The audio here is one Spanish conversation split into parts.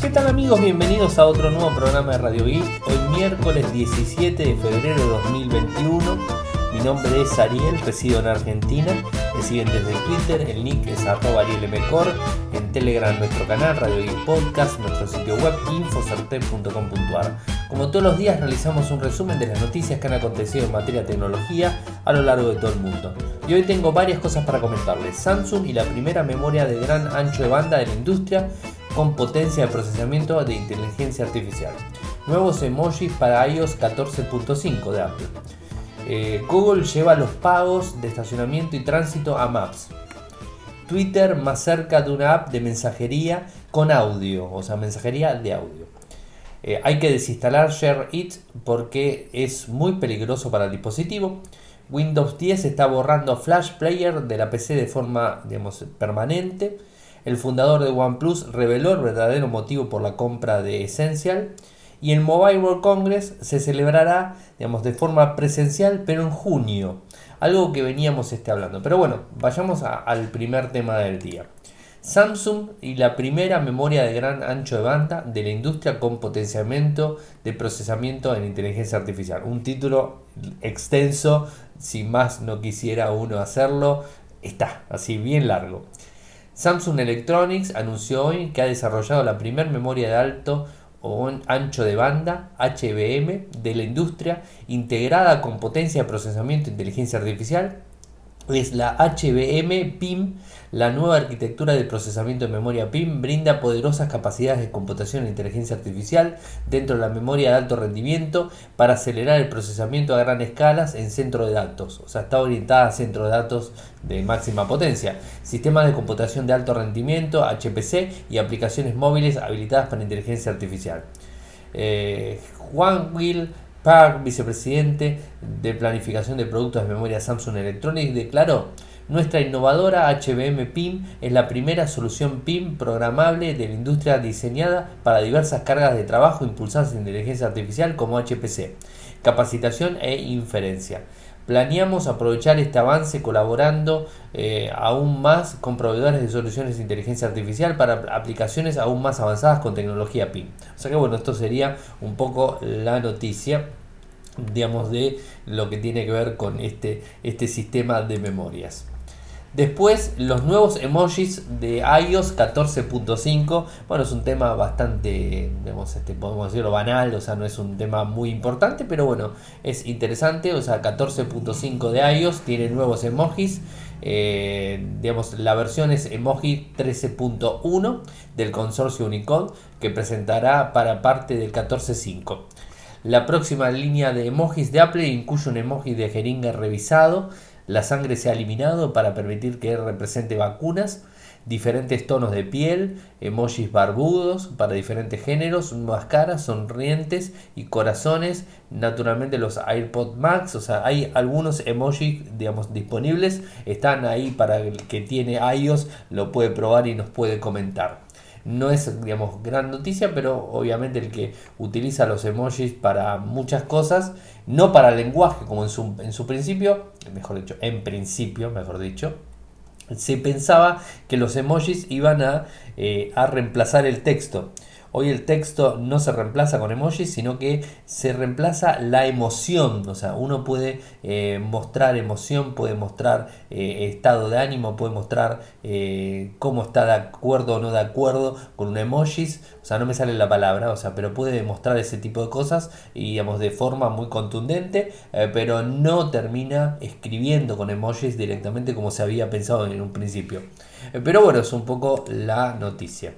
¿Qué tal amigos? Bienvenidos a otro nuevo programa de Radio Geek. Hoy miércoles 17 de febrero de 2021. Mi nombre es Ariel, resido en Argentina. Me siguen desde Twitter, el nick es arroba arielmcor, en Telegram nuestro canal, Radio y Podcast, nuestro sitio web infosarte.com.ar. Como todos los días realizamos un resumen de las noticias que han acontecido en materia de tecnología a lo largo de todo el mundo. Y hoy tengo varias cosas para comentarles. Samsung y la primera memoria de gran ancho de banda de la industria con potencia de procesamiento de inteligencia artificial. Nuevos emojis para iOS 14.5 de Apple. Eh, Google lleva los pagos de estacionamiento y tránsito a Maps. Twitter más cerca de una app de mensajería con audio, o sea, mensajería de audio. Eh, hay que desinstalar Share It porque es muy peligroso para el dispositivo. Windows 10 está borrando Flash Player de la PC de forma permanente. El fundador de OnePlus reveló el verdadero motivo por la compra de Essential. Y el Mobile World Congress se celebrará digamos, de forma presencial, pero en junio. Algo que veníamos este, hablando. Pero bueno, vayamos al primer tema del día. Samsung y la primera memoria de gran ancho de banda de la industria con potenciamiento de procesamiento en inteligencia artificial. Un título extenso, si más no quisiera uno hacerlo, está así bien largo. Samsung Electronics anunció hoy que ha desarrollado la primera memoria de alto o ancho de banda HBM de la industria integrada con potencia de procesamiento e inteligencia artificial es la HBM PIM. La nueva arquitectura de procesamiento de memoria PIM brinda poderosas capacidades de computación e inteligencia artificial dentro de la memoria de alto rendimiento para acelerar el procesamiento a gran escala en centro de datos. O sea, está orientada a centro de datos de máxima potencia. Sistemas de computación de alto rendimiento, HPC y aplicaciones móviles habilitadas para inteligencia artificial. Eh, Juan Will Park, vicepresidente de planificación de productos de memoria Samsung Electronics, declaró, nuestra innovadora HBM PIM es la primera solución PIM programable de la industria diseñada para diversas cargas de trabajo impulsadas en inteligencia artificial como HPC, capacitación e inferencia. Planeamos aprovechar este avance colaborando eh, aún más con proveedores de soluciones de inteligencia artificial para aplicaciones aún más avanzadas con tecnología PIM. O sea que bueno, esto sería un poco la noticia digamos de lo que tiene que ver con este, este sistema de memorias. Después, los nuevos emojis de iOS 14.5. Bueno, es un tema bastante, digamos, este, podemos decirlo banal, o sea, no es un tema muy importante, pero bueno, es interesante. O sea, 14.5 de iOS tiene nuevos emojis. Eh, digamos, la versión es emoji 13.1 del consorcio Unicode que presentará para parte del 14.5. La próxima línea de emojis de Apple incluye un emoji de jeringa revisado la sangre se ha eliminado para permitir que represente vacunas, diferentes tonos de piel, emojis barbudos para diferentes géneros, máscaras, sonrientes y corazones, naturalmente los AirPod Max, o sea, hay algunos emojis, digamos, disponibles, están ahí para el que tiene iOS, lo puede probar y nos puede comentar. No es, digamos, gran noticia, pero obviamente el que utiliza los emojis para muchas cosas, no para el lenguaje como en su, en su principio, mejor dicho, en principio, mejor dicho, se pensaba que los emojis iban a, eh, a reemplazar el texto. Hoy el texto no se reemplaza con emojis, sino que se reemplaza la emoción. O sea, uno puede eh, mostrar emoción, puede mostrar eh, estado de ánimo, puede mostrar eh, cómo está de acuerdo o no de acuerdo con un emojis. O sea, no me sale la palabra, o sea, pero puede mostrar ese tipo de cosas digamos de forma muy contundente, pero no termina escribiendo con emojis directamente como se había pensado en un principio. pero bueno, es un poco la noticia.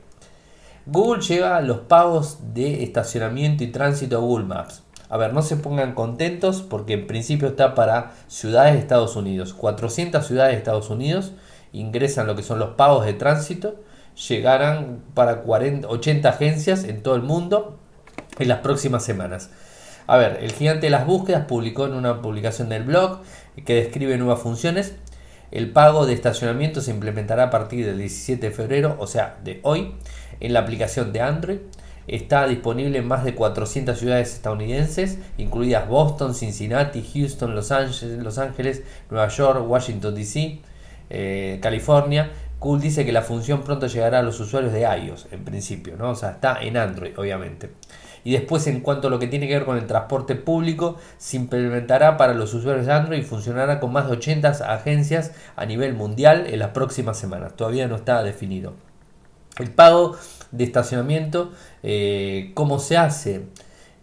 Google lleva los pagos de estacionamiento y tránsito a Google Maps. A ver, no se pongan contentos porque en principio está para ciudades de Estados Unidos. 400 ciudades de Estados Unidos ingresan lo que son los pagos de tránsito. Llegarán para 40, 80 agencias en todo el mundo en las próximas semanas. A ver, el gigante de las búsquedas publicó en una publicación del blog que describe nuevas funciones. El pago de estacionamiento se implementará a partir del 17 de febrero, o sea, de hoy en la aplicación de Android. Está disponible en más de 400 ciudades estadounidenses, incluidas Boston, Cincinnati, Houston, Los Ángeles, Nueva York, Washington DC, eh, California, Google dice que la función pronto llegará a los usuarios de iOS, en principio, ¿no? O sea, está en Android, obviamente. Y después, en cuanto a lo que tiene que ver con el transporte público, se implementará para los usuarios de Android y funcionará con más de 80 agencias a nivel mundial en las próximas semanas. Todavía no está definido. El pago de estacionamiento, eh, ¿cómo se hace?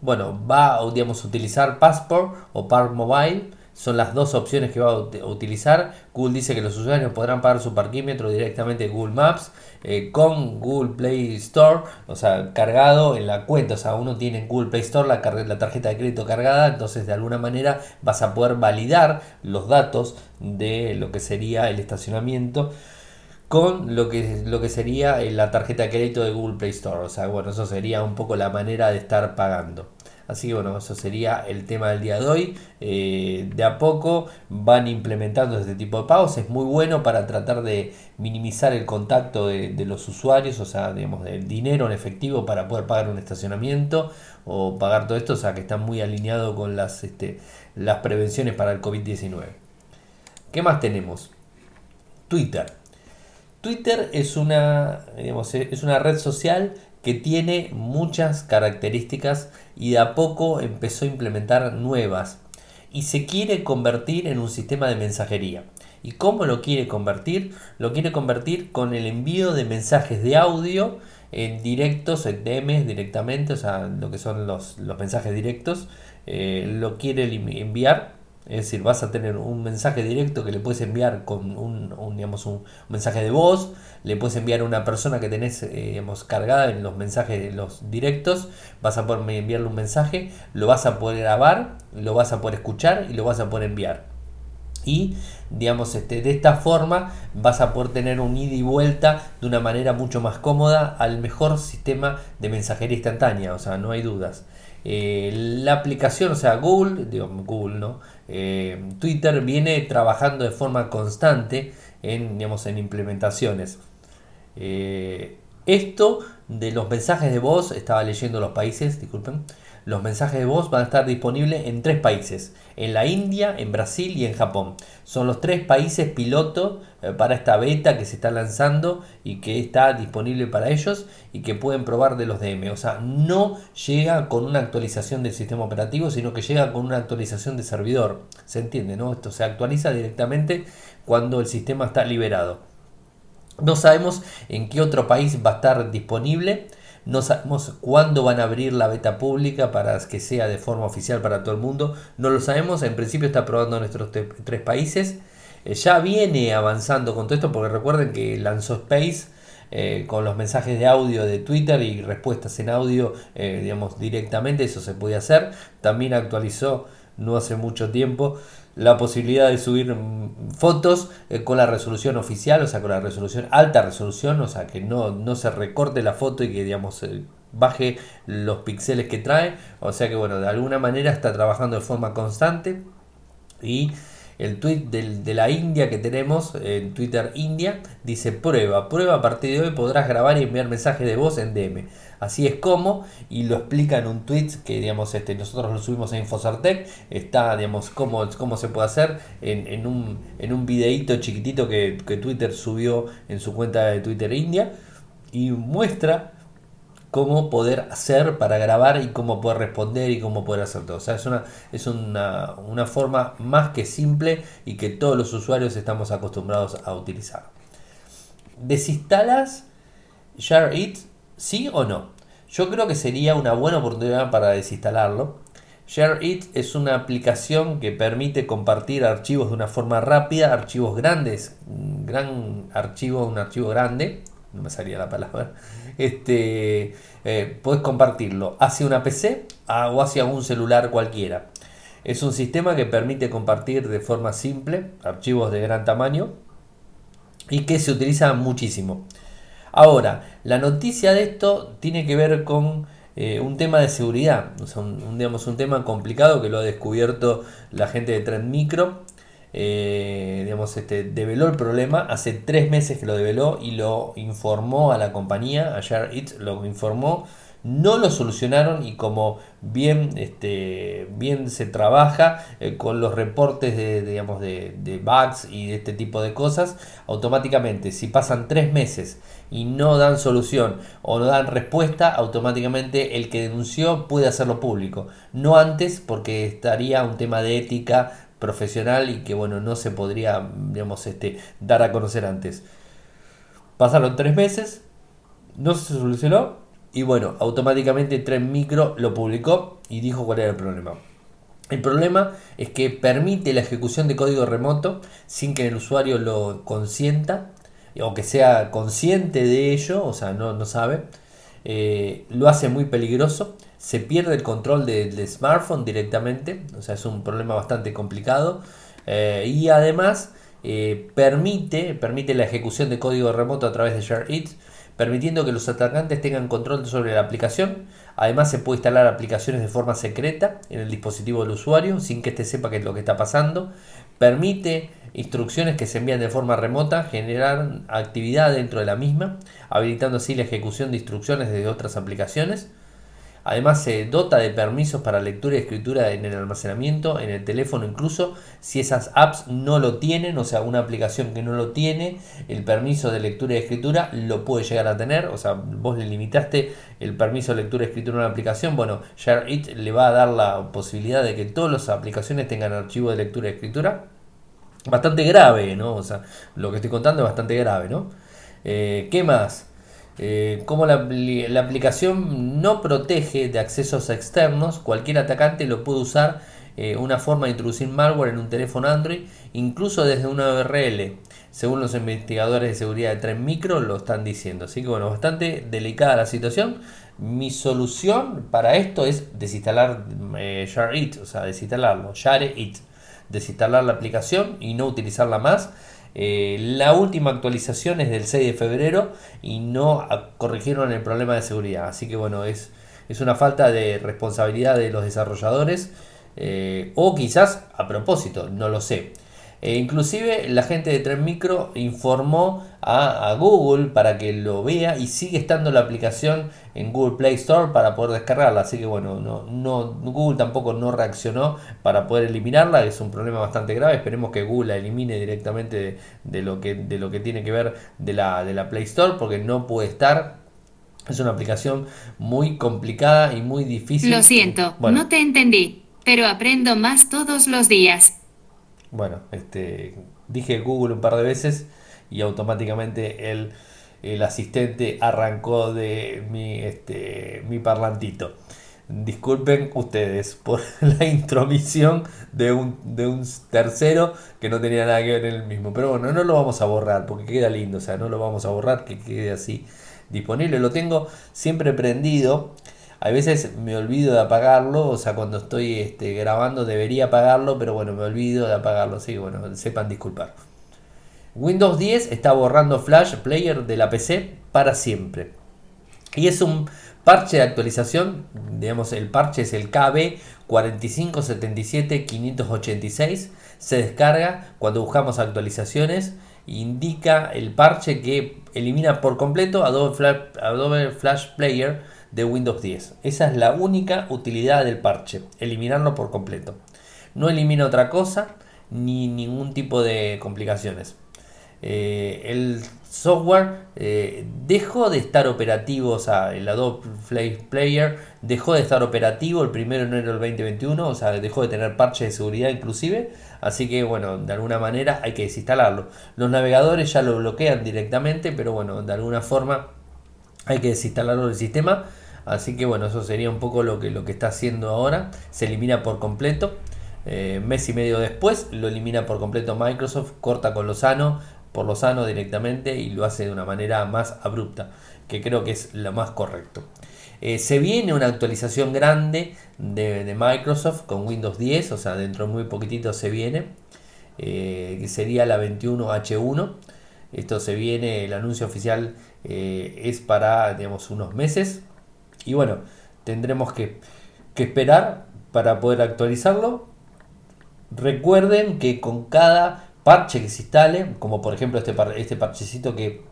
Bueno, va a utilizar Passport o Park Mobile son las dos opciones que va a utilizar. Google dice que los usuarios podrán pagar su parquímetro directamente en Google Maps eh, con Google Play Store, o sea, cargado en la cuenta. O sea, uno tiene en Google Play Store la, la tarjeta de crédito cargada, entonces de alguna manera vas a poder validar los datos de lo que sería el estacionamiento con lo que, lo que sería eh, la tarjeta de crédito de Google Play Store. O sea, bueno, eso sería un poco la manera de estar pagando. Así que bueno, eso sería el tema del día de hoy. Eh, de a poco van implementando este tipo de pagos. Es muy bueno para tratar de minimizar el contacto de, los usuarios, o sea, digamos, del dinero en efectivo para poder pagar un estacionamiento o pagar todo esto, o sea, que está muy alineado con las, este, las prevenciones para el COVID-19. ¿Qué más tenemos? Twitter. Twitter es una, es una red social que tiene muchas características y de a poco empezó a implementar nuevas y se quiere convertir en un sistema de mensajería. ¿Y cómo lo quiere convertir? Lo quiere convertir con el envío de mensajes de audio en directos, en DMs directamente, o sea, lo que son los, mensajes directos, eh, lo quiere enviar es decir, vas a tener un mensaje directo que le puedes enviar con un, digamos, un mensaje de voz, le puedes enviar a una persona que tenés eh, cargada en los mensajes los directos, vas a poder enviarle un mensaje, lo vas a poder grabar, lo vas a poder escuchar y lo vas a poder enviar. Y digamos, este, de esta forma vas a poder tener un ida y vuelta de una manera mucho más cómoda al mejor sistema de mensajería instantánea, o sea, no hay dudas. Eh, la aplicación, o sea, Google, digo, Google, ¿no? Eh, Twitter viene trabajando de forma constante en, digamos, en implementaciones. Eh, esto de los mensajes de voz, estaba leyendo los países, disculpen, los mensajes de voz van a estar disponibles en tres países, en la India, en Brasil y en Japón. Son los tres países piloto eh, para esta beta que se está lanzando y que está disponible para ellos y que pueden probar de los DM. O sea, no llega con una actualización del sistema operativo, sino que llega con una actualización de servidor. ¿Se entiende? ¿no? Esto se actualiza directamente cuando el sistema está liberado. No sabemos en qué otro país va a estar disponible. No sabemos cuándo van a abrir la beta pública para que sea de forma oficial para todo el mundo. No lo sabemos. En principio está probando nuestros tres países. Eh, ya viene avanzando con todo esto porque recuerden que lanzó Space. Eh, con los mensajes de audio de Twitter y respuestas en audio, eh, digamos, directamente, eso se puede hacer. También actualizó no hace mucho tiempo la posibilidad de subir mm, fotos eh, con la resolución oficial, o sea, con la resolución alta resolución, o sea, que no, no se recorte la foto y que, digamos, eh, baje los píxeles que trae, o sea que, bueno, de alguna manera está trabajando de forma constante y el tweet de la India que tenemos en Twitter India dice prueba, prueba a partir de hoy podrás grabar y enviar mensajes de voz en DM. Así es como, y lo explica en un tweet que digamos este, nosotros lo subimos en Infosartec, está digamos cómo, cómo se puede hacer en, un, en un chiquitito que Twitter subió en su cuenta de Twitter India y muestra cómo poder hacer para grabar y cómo poder responder y cómo poder hacer todo. O sea, es una, es una, una forma más que simple y que todos los usuarios estamos acostumbrados a utilizar. ¿Desinstalas Share It? ¿Sí o no? Yo creo que sería una buena oportunidad para desinstalarlo. Share It es una aplicación que permite compartir archivos de una forma rápida, archivos grandes, gran archivo, un archivo grande, no me salía la palabra, este, eh, puedes compartirlo hacia una PC o hacia un celular cualquiera. Es un sistema que permite compartir de forma simple archivos de gran tamaño y que se utiliza muchísimo. Ahora, la noticia de esto tiene que ver con eh, un tema de seguridad, un, digamos, un tema complicado que lo ha descubierto la gente de Trend Micro. Eh, digamos, este, develó el problema hace tres meses que lo develó y lo informó a la compañía, ayer It lo informó. no lo solucionaron y como bien, este, bien se trabaja eh, con los reportes de, digamos, de, de bugs y de este tipo de cosas, automáticamente si pasan tres meses y no dan solución o no dan respuesta, automáticamente el que denunció puede hacerlo público. No antes porque estaría un tema de ética profesional y que bueno, no se podría digamos, este, dar a conocer antes. Pasaron tres meses, no se solucionó y bueno, automáticamente Tren Micro lo publicó y dijo cuál era el problema. El problema es que permite la ejecución de código remoto sin que el usuario lo consienta o que sea consciente de ello, o sea, no, no sabe. Eh, lo hace muy peligroso, se pierde el control del smartphone directamente, o sea, es un problema bastante complicado. Eh, y además eh, permite, permite la ejecución de código remoto a través de ShareIt permitiendo que los atacantes tengan control sobre la aplicación. Además se puede instalar aplicaciones de forma secreta en el dispositivo del usuario sin que éste sepa qué es lo que está pasando. Permite instrucciones que se envían de forma remota, generar actividad dentro de la misma, habilitando así la ejecución de instrucciones desde otras aplicaciones. Además se dota de permisos para lectura y escritura en el almacenamiento, en el teléfono incluso, si esas apps no lo tienen, o sea, una aplicación que no lo tiene, el permiso de lectura y escritura lo puede llegar a tener, o sea, vos le limitaste el permiso de lectura y escritura a una aplicación, bueno, ShareIt le va a dar la posibilidad de que todas las aplicaciones tengan archivo de lectura y escritura. Bastante grave, ¿no? O sea, lo que estoy contando es bastante grave, ¿no? Eh, ¿Qué más? Eh, como la, aplicación no protege de accesos externos, cualquier atacante lo puede usar eh, una forma de introducir malware en un teléfono Android, incluso desde una URL, según los investigadores de seguridad de Tren Micro lo están diciendo. Así que bueno, bastante delicada la situación. Mi solución para esto es desinstalar eh, ShareIt, o sea, desinstalarlo, ShareIt, desinstalar la aplicación y no utilizarla más eh, la última actualización es del 6 de febrero y no corrigieron el problema de seguridad. Así que bueno, es, es una falta de responsabilidad de los desarrolladores eh, o quizás a propósito, no lo sé. E inclusive la gente de Tren Micro informó a, Google para que lo vea y sigue estando la aplicación en Google Play Store para poder descargarla. Así que bueno, no, no, Google tampoco no reaccionó para poder eliminarla. Es un problema bastante grave. Esperemos que Google la elimine directamente de, lo, que, de lo que tiene que ver de la, de la Play Store porque no puede estar. Es una aplicación muy complicada y muy difícil. Lo siento, no te entendí, pero aprendo más todos los días. Bueno, este, dije Google un par de veces y automáticamente el, el asistente arrancó de mi, este, mi parlantito. Disculpen ustedes por la intromisión de un, de un tercero que no tenía nada que ver en el mismo. Pero bueno, no lo vamos a borrar porque queda lindo. O sea, no lo vamos a borrar, que quede así disponible. Lo tengo siempre prendido a veces me olvido de apagarlo, o sea, cuando estoy este, grabando debería apagarlo, pero bueno, me olvido de apagarlo, así bueno, sepan disculpar. Windows 10 está borrando Flash Player de la PC para siempre. Y es un parche de actualización, digamos, el parche es el KB 4577586, se descarga cuando buscamos actualizaciones, indica el parche que elimina por completo Adobe Flash, Adobe Flash Player de Windows 10. Esa es la única utilidad del parche, eliminarlo por completo. No elimina otra cosa ni ningún tipo de complicaciones. Eh, el software eh, dejó de estar operativo, o sea, el Adobe Flash Player dejó de estar operativo el 1 de enero del 2021, o sea, dejó de tener parches de seguridad inclusive, así que bueno, de alguna manera hay que desinstalarlo. Los navegadores ya lo bloquean directamente, pero bueno, de alguna forma hay que desinstalarlo del sistema. Así que bueno, eso sería un poco lo que, lo que está haciendo ahora. Se elimina por completo. Eh, mes y medio después lo elimina por completo Microsoft, corta con lo sano, por lo sano directamente y lo hace de una manera más abrupta, que creo que es lo más correcto. Eh, se viene una actualización grande de, Microsoft con Windows 10, o sea, dentro de muy poquitito se viene, eh, que sería la 21H1. Esto se viene, el anuncio oficial es para, digamos, unos meses, y bueno, tendremos que, esperar para poder actualizarlo. Recuerden que con cada parche que se instale, como por ejemplo este, este parchecito que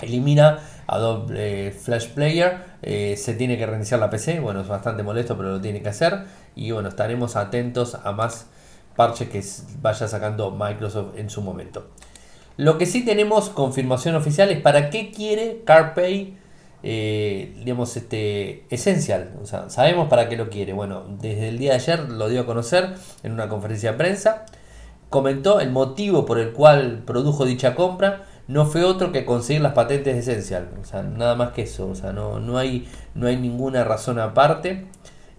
elimina Adobe Flash Player, se tiene que reiniciar la PC, bueno, es bastante molesto, pero lo tiene que hacer. Y bueno, estaremos atentos a más parches que vaya sacando Microsoft en su momento. Lo que sí tenemos confirmación oficial es para qué quiere CarPay, eh, digamos, este, sabemos para qué lo quiere. Bueno, desde el día de ayer lo dio a conocer en una conferencia de prensa. Comentó el motivo por el cual produjo dicha compra. No fue otro que conseguir las patentes de Essential. Nada más que eso. No, no, hay, no hay ninguna razón aparte.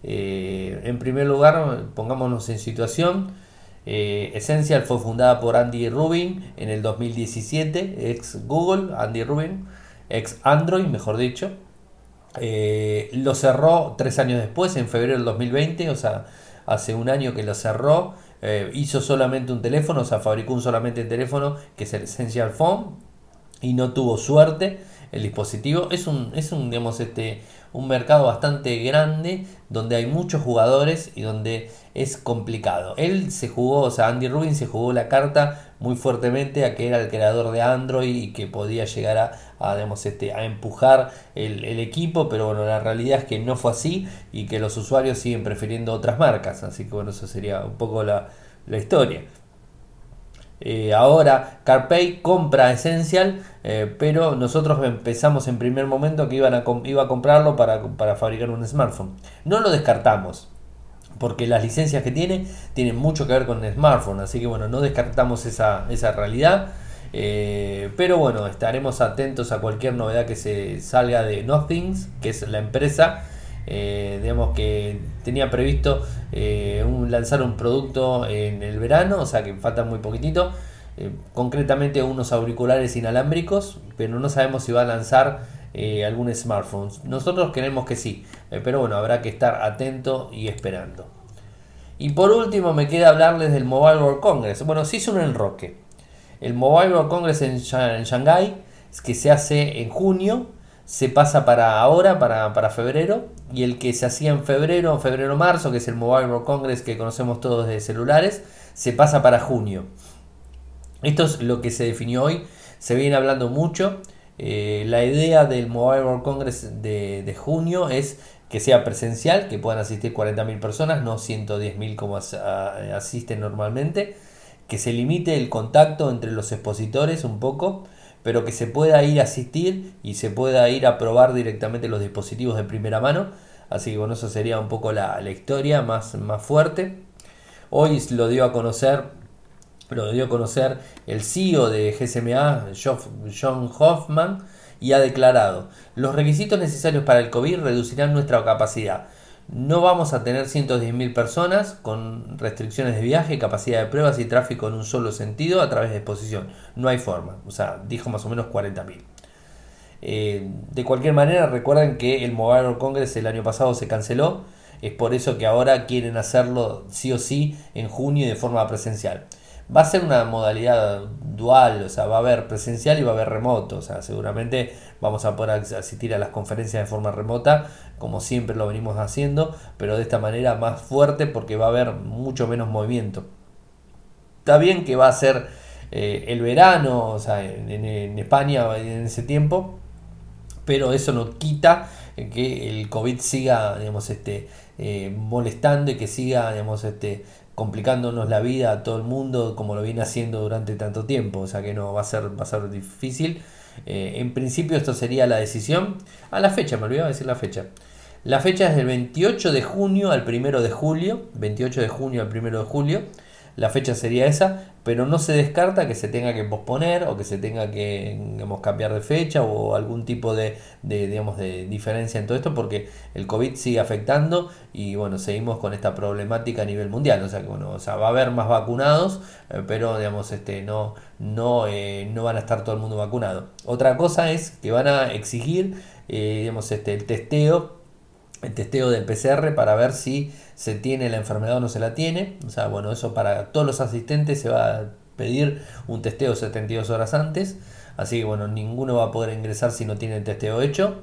Eh, en primer lugar, pongámonos en situación. Eh, Essential fue fundada por Andy Rubin en el 2017, ex Google, Andy Rubin, ex Android, mejor dicho. Eh, lo cerró tres años después, en febrero del 2020, o sea, hace un año que lo cerró. Hizo solamente un teléfono, o sea, fabricó un solamente teléfono que es el Essential Phone y no tuvo suerte el dispositivo. Es un, es un, digamos, este, un mercado bastante grande donde hay muchos jugadores y donde es complicado. Él se jugó, o sea, Andy Rubin se jugó la carta muy fuertemente a que era el creador de Android y que podía llegar a, a, este, a empujar el, equipo, pero bueno, la realidad es que no fue así y que los usuarios siguen prefiriendo otras marcas, así que bueno, eso sería un poco la, la historia. Eh, ahora CarPay compra Essential, eh, pero nosotros empezamos en primer momento que iba a comprarlo para, fabricar un smartphone. No lo descartamos, porque las licencias que tiene tienen mucho que ver con el smartphone, así que bueno, no descartamos esa, esa realidad. Eh, pero bueno, estaremos atentos a cualquier novedad que se salga de Nothings, que es la empresa eh, digamos que tenía previsto eh, lanzar un producto en el verano, o sea que falta muy poquitito. Eh, concretamente unos auriculares inalámbricos, pero no sabemos si va a lanzar algún smartphone. Nosotros queremos que sí, pero bueno, habrá que estar atento y esperando. Y por último me queda hablarles del Mobile World Congress. Bueno, sí es un enroque. El Mobile World Congress en, en Shanghai, que se hace en junio, se pasa para ahora, para, febrero, y el que se hacía en febrero, febrero-marzo, que es el Mobile World Congress que conocemos todos de celulares, se pasa para junio. Esto es lo que se definió hoy, se viene hablando mucho. Eh, la idea del Mobile World Congress de, junio es que sea presencial, que puedan asistir 40.000 personas, no 110.000 como asisten normalmente, que se limite el contacto entre los expositores un poco, pero que se pueda ir a asistir y se pueda ir a probar directamente los dispositivos de primera mano. Así que bueno, eso sería un poco la, historia más, más fuerte. Hoy lo dio a conocer, lo dio a conocer el CEO de GSMA, John Hoffman, y ha declarado, los requisitos necesarios para el COVID reducirán nuestra capacidad no vamos a tener 110.000 personas con restricciones de viaje, capacidad de pruebas y tráfico en un solo sentido a través de exposición. No hay forma. O sea, dijo más o menos 40.000. Eh, de cualquier manera, recuerden que el Mobile World Congress el año pasado se canceló. Es por eso que ahora quieren hacerlo sí o sí en junio de forma presencial. Va a ser una modalidad o sea, va a haber presencial y va a haber remoto, o sea, seguramente vamos a poder asistir a las conferencias de forma remota, como siempre lo venimos haciendo, pero de esta manera más fuerte porque va a haber mucho menos movimiento. Está bien que va a ser eh, el verano, o sea, en, España en ese tiempo, pero eso no quita que el COVID siga, digamos, este, eh, molestando y que siga, digamos, este, complicándonos la vida a todo el mundo como lo viene haciendo durante tanto tiempo, o sea que no va a ser, va difícil. Eh, en principio esto sería la decisión. A la fecha, me olvidaba decir la fecha. La fecha es del 28 de junio al 1 de julio. 28 de junio al 1 de julio la fecha sería esa, pero no se descarta que se tenga que posponer o que se tenga que digamos, cambiar de fecha o algún tipo de, digamos, de diferencia en todo esto porque el COVID sigue afectando y bueno, seguimos con esta problemática a nivel mundial, o sea que bueno, o sea, va a haber más vacunados, eh, pero digamos, este, no, no, eh, no van a estar todo el mundo vacunado. Otra cosa es que van a exigir eh, digamos, este, el testeo el testeo del PCR para ver si se tiene la enfermedad o no se la tiene. O sea, bueno, eso para todos los asistentes se va a pedir un testeo 72 horas antes. Así que bueno, ninguno va a poder ingresar si no tiene el testeo hecho.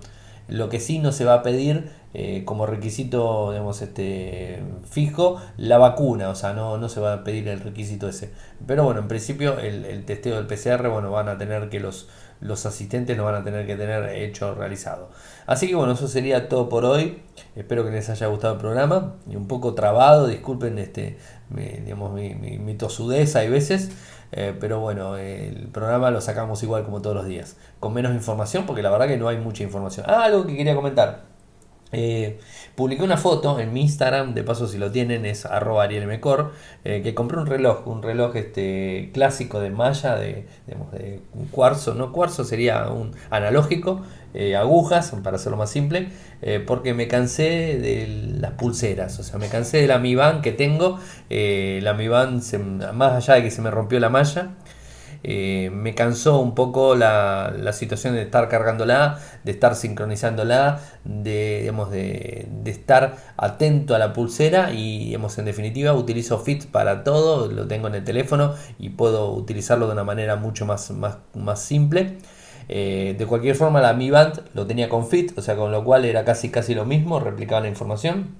Lo que sí no se va a pedir eh, como requisito digamos, este, fijo la vacuna, o sea, no, no se va a pedir el requisito ese. Pero bueno, en principio el, el testeo del PCR, bueno, van a tener que los, los asistentes lo van a tener que tener hecho realizado. Así que bueno, eso sería todo por hoy. Espero que les haya gustado el programa. Y un poco trabado, disculpen este, mi, digamos, mi, mi, tosudez hay veces. Eh, pero bueno, el programa lo sacamos igual como todos los días. Con menos información, porque la verdad que no hay mucha información. Ah, algo que quería comentar. Eh, publiqué una foto en mi Instagram, de paso si lo tienen es arroba arielmecor, eh, que compré un reloj, un reloj este, clásico de malla, de, de un cuarzo, no cuarzo, sería un analógico, eh, agujas, para hacerlo más simple, porque me cansé de las pulseras, o sea, me cansé de la Mi que tengo, la Mi más allá de que se me rompió la malla, eh, me cansó un poco la, situación de estar cargándola, de estar sincronizándola, de, digamos, de, estar atento a la pulsera y digamos, en definitiva utilizo Fit para todo, lo tengo en el teléfono y puedo utilizarlo de una manera mucho más, más, más simple. Eh, de cualquier forma la Mi Band lo tenía con Fit, o sea, con lo cual era casi casi lo mismo, replicaba la información.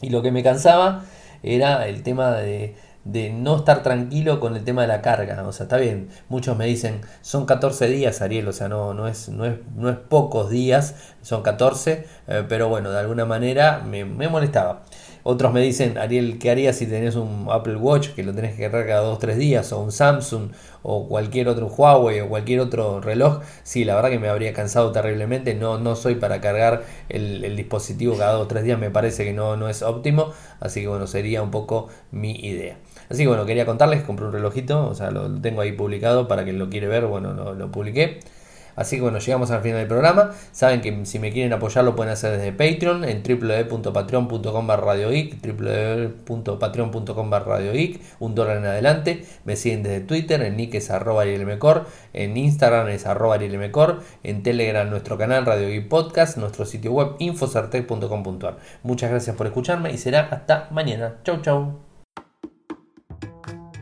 Y lo que me cansaba era el tema de, de no estar tranquilo con el tema de la carga. O sea, está bien, muchos me dicen, son 14 días, Ariel, o sea, no, no, es, no, es, no es pocos días, son 14, eh, pero bueno, de alguna manera me, molestaba. Otros me dicen, Ariel, ¿qué harías si tenés un Apple Watch que lo tenés que cargar cada 2-3 días? O un Samsung o cualquier otro Huawei o cualquier otro reloj. Sí, la verdad que me habría cansado terriblemente. No, no soy para cargar el, dispositivo cada 2-3 días. Me parece que no, no es óptimo. Así que bueno, sería un poco mi idea. Así que bueno, quería contarles, compré un relojito. O sea, lo tengo ahí publicado para quien lo quiere ver. Bueno, lo, publiqué. Así que bueno, llegamos al final del programa. Saben que si me quieren apoyar lo pueden hacer desde Patreon en www.patreon.com radioic, www.patreon.com radioic, un dólar en adelante. Me siguen desde Twitter, en nick es arroba en Instagram es arroba en Telegram nuestro canal Radio Geek Podcast, nuestro sitio web infocertec.com.ar. Muchas gracias por escucharme y será hasta mañana. Chau chau.